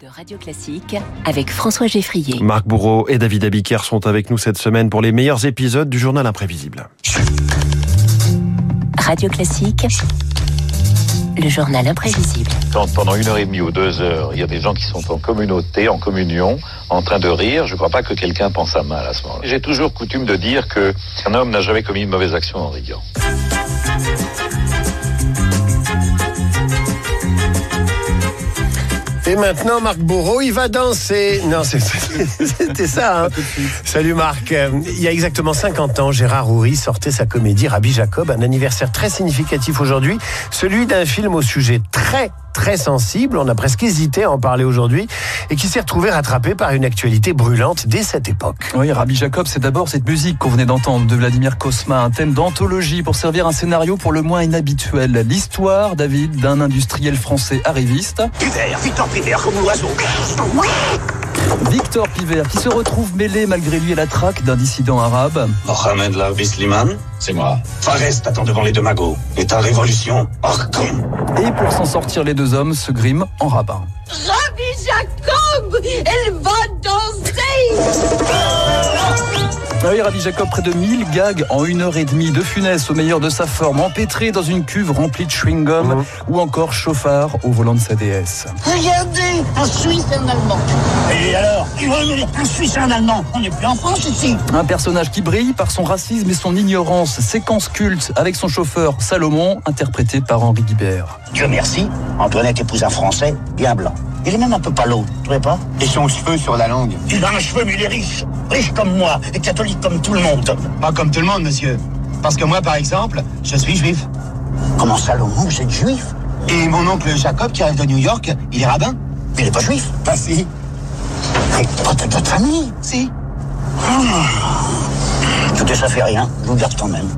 de Radio Classique avec François Geffrier. Marc Bourreau et David Abiker sont avec nous cette semaine pour les meilleurs épisodes du journal imprévisible. Radio Classique, le journal imprévisible. Quand pendant une heure et demie ou deux heures, il y a des gens qui sont en communauté, en communion, en train de rire, je ne crois pas que quelqu'un pense à mal à ce moment-là. J'ai toujours coutume de dire que un homme n'a jamais commis une mauvaise action en riant. Et maintenant, Marc Bourreau, il va danser. Non, c'était ça. Hein. Salut Marc. Il y a exactement 50 ans, Gérard Houry sortait sa comédie Rabbi Jacob, un anniversaire très significatif aujourd'hui, celui d'un film au sujet très très sensible, on a presque hésité à en parler aujourd'hui, et qui s'est retrouvé rattrapé par une actualité brûlante dès cette époque. Oui, Rabbi Jacob, c'est d'abord cette musique qu'on venait d'entendre de Vladimir Kosma, un thème d'anthologie pour servir un scénario pour le moins inhabituel. L'histoire, David, d'un industriel français arriviste. Victor Pivert, comme l'oiseau. Victor Pivert, qui se retrouve mêlé malgré lui à la traque d'un dissident arabe. Mohamed la Bisliman, c'est moi. Fares t'attend devant les deux magots. Et ta révolution, con. Et pour s'en sortir, les deux hommes se griment en rabbin. Rabbi Jacob, elle va oui, Rabbi Jacob, près de 1000 gags en une heure et demie de funès au meilleur de sa forme, empêtré dans une cuve remplie de chewing-gum Mhm. ou encore chauffard au volant de sa déesse. Regardez, un Suisse et un Allemand. Et alors Un Suisse et un Allemand. On n'est plus en France ici. Un personnage qui brille par son racisme et son ignorance. Séquence culte avec son chauffeur Salomon, interprété par Henri Guibert. Dieu merci, Antoinette épouse un Français bien blanc. Il est même un peu palo, tu trouvez pas Et son cheveu sur la langue Il a un cheveu, mais il est riche. Riche comme moi, et catholique comme tout le monde. Pas comme tout le monde, monsieur. Parce que moi, par exemple, je suis juif. Comment Salomon, vous êtes juif Et mon oncle Jacob, qui arrive de New York, il est rabbin. Il est pas juif Bah si. Mais pas de votre famille Si. Écoutez, ça fait rien, je vous garde quand même.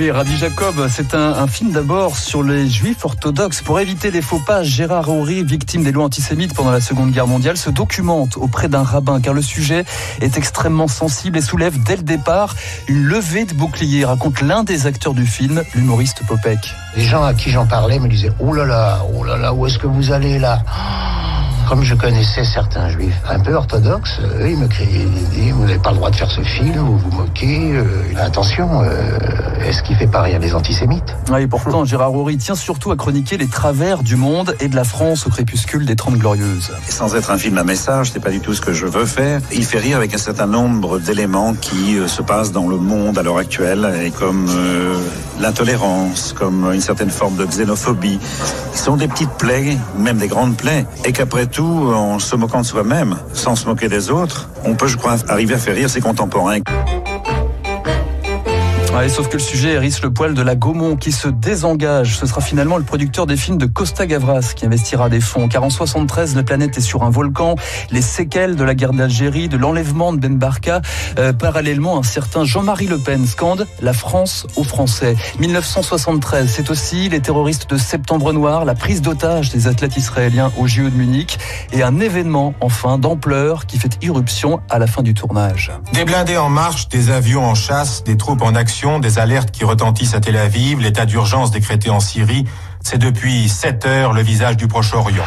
Oui, Rabbi Jacob, c'est un, film d'abord sur les juifs orthodoxes. Pour éviter les faux pas, Gérard Houry, victime des lois antisémites pendant la Seconde Guerre mondiale, se documente auprès d'un rabbin car le sujet est extrêmement sensible et soulève dès le départ une levée de bouclier, raconte l'un des acteurs du film, l'humoriste Popek. Les gens à qui j'en parlais me disaient Oh là là, oh là là, où est-ce que vous allez là? Comme je connaissais certains juifs un peu orthodoxes, eux, ils me criaient ils disaient, Vous n'avez pas le droit de faire ce film, vous vous moquez. euh, attention, euh, est-ce qu'il fait pas rire les antisémites? Ouais, Et pourtant, Gérard Houry tient surtout à chroniquer les travers du monde et de la France au crépuscule des Trente Glorieuses. Et sans être un film à message, c'est pas du tout ce que je veux faire. Il fait rire avec un certain nombre d'éléments qui euh, se passent dans le monde à l'heure actuelle, et comme euh, l'intolérance, comme une certaine forme de xénophobie, qui sont des petites plaies, même des grandes plaies, et qu'après tout, en se moquant de soi-même, sans se moquer des autres, on peut, je crois, arriver à faire rire ses contemporains. Sauf que le sujet hérisse le poil de la Gaumont qui se désengage. Ce sera finalement le producteur des films de Costa Gavras qui investira des fonds. Car en 73, la planète est sur un volcan. Les séquelles de la guerre d'Algérie, de l'enlèvement de Ben Barka. Euh, parallèlement, un certain Jean-Marie Le Pen scande la France aux Français. 1973, c'est aussi les terroristes de Septembre Noir, la prise d'otage des athlètes israéliens au JO de Munich et un événement enfin d'ampleur qui fait irruption à la fin du tournage. Des blindés en marche, des avions en chasse, des troupes en action, des alertes qui retentissent à Tel Aviv, l'état d'urgence décrété en Syrie. C'est depuis 7 heures le visage du Proche-Orient.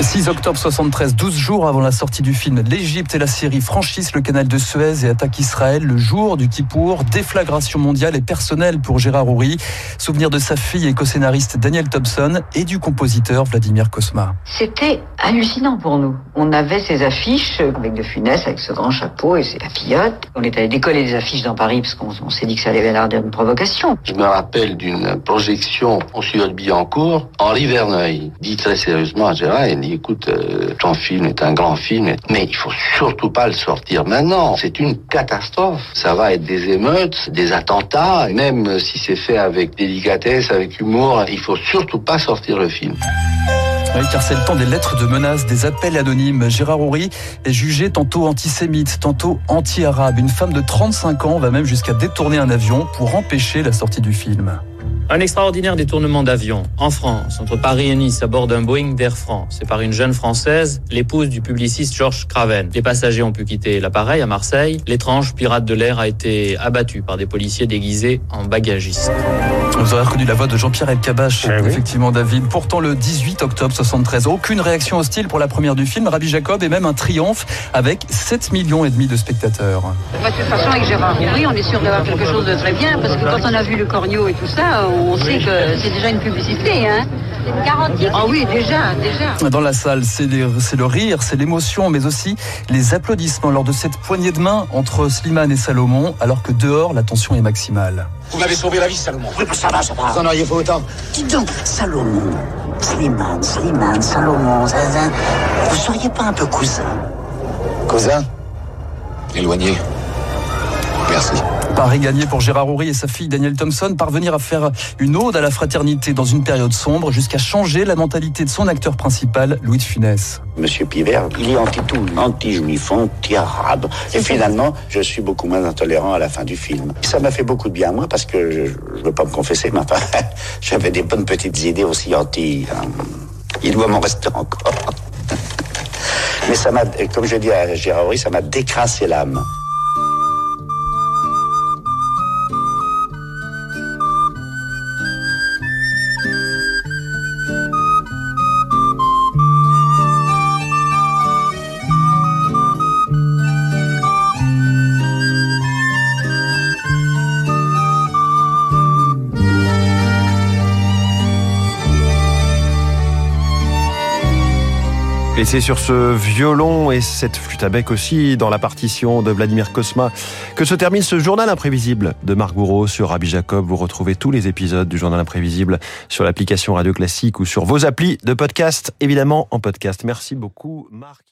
6 octobre 73, 12 jours avant la sortie du film, l'Égypte et la Syrie franchissent le canal de Suez et attaquent Israël le jour du Kippour. Déflagration mondiale et personnelle pour Gérard Houry. Souvenir de sa fille et co-scénariste Daniel Thompson et du compositeur Vladimir Kosma. C'était hallucinant pour nous. On avait ces affiches avec de Funès, avec ce grand chapeau et ses papillotes. On est allé décoller des affiches dans Paris parce qu'on on s'est dit que ça avait l'air d'une provocation. Je me rappelle d'une projection au Studio de Billancourt. Henri Verneuil dit très sérieusement à Gérard, il écoute, euh, ton film est un grand film, mais il faut surtout pas le sortir maintenant. C'est une catastrophe. Ça va être des émeutes, des attentats, même si c'est fait avec délicatesse, avec humour, il faut surtout pas sortir le film. Oui, car c'est le temps des lettres de menaces, des appels anonymes. Gérard Houry est jugé tantôt antisémite, tantôt anti-arabe. Une femme de 35 ans va même jusqu'à détourner un avion pour empêcher la sortie du film. Un extraordinaire détournement d'avion en France, entre Paris et Nice, à bord d'un Boeing d'Air France. C'est par une jeune Française, l'épouse du publiciste Georges Craven. Les passagers ont pu quitter l'appareil à Marseille. L'étrange pirate de l'air a été abattu par des policiers déguisés en bagagistes. Vous aurez reconnu la voix de Jean-Pierre Elkabach, effectivement, David. Pourtant, le 18 octobre 73, aucune réaction hostile pour la première du film, Rabbi Jacob, et même un triomphe avec 7 millions et demi de spectateurs. De toute façon, avec Gérard Roury, on est sûr d'avoir quelque chose de très bien, parce que quand on a vu le corneau et tout ça, on sait que c'est déjà une publicité, hein. Une garantie. Ah oui, déjà, déjà. Dans la salle, c'est le rire, c'est l'émotion, mais aussi les applaudissements lors de cette poignée de main entre Slimane et Salomon, alors que dehors, la tension est maximale. Vous m'avez sauvé la vie, Salomon. Oui, ça va, ça va. Vous en auriez fait autant. Dis donc, Salomon, Slimane, Slimane, Salomon, Zazin, vous seriez pas un peu cousin? Cousin? Éloigné. Merci. Paris gagné pour Gérard Houry et sa fille Danielle Thompson, parvenir à faire une ode à la fraternité dans une période sombre jusqu'à changer la mentalité de son acteur principal, Louis de Funès. Monsieur Pivert, il est anti-tout, anti-juif, anti-arabe. Et finalement, je suis beaucoup moins intolérant à la fin du film. Ça m'a fait beaucoup de bien à moi parce que je ne veux pas me confesser, mais enfin, j'avais des bonnes petites idées aussi anti... hein. Il doit m'en rester encore. Mais ça m'a, comme je dis à Gérard Houry, ça m'a décrassé l'âme. Et c'est sur ce violon et cette flûte à bec aussi dans la partition de Vladimir Kosma que se termine ce journal imprévisible de Marc Bourreau sur Rabbi Jacob. Vous retrouvez tous les épisodes du journal imprévisible sur l'application Radio Classique ou sur vos applis de podcast, évidemment en podcast. Merci beaucoup Marc.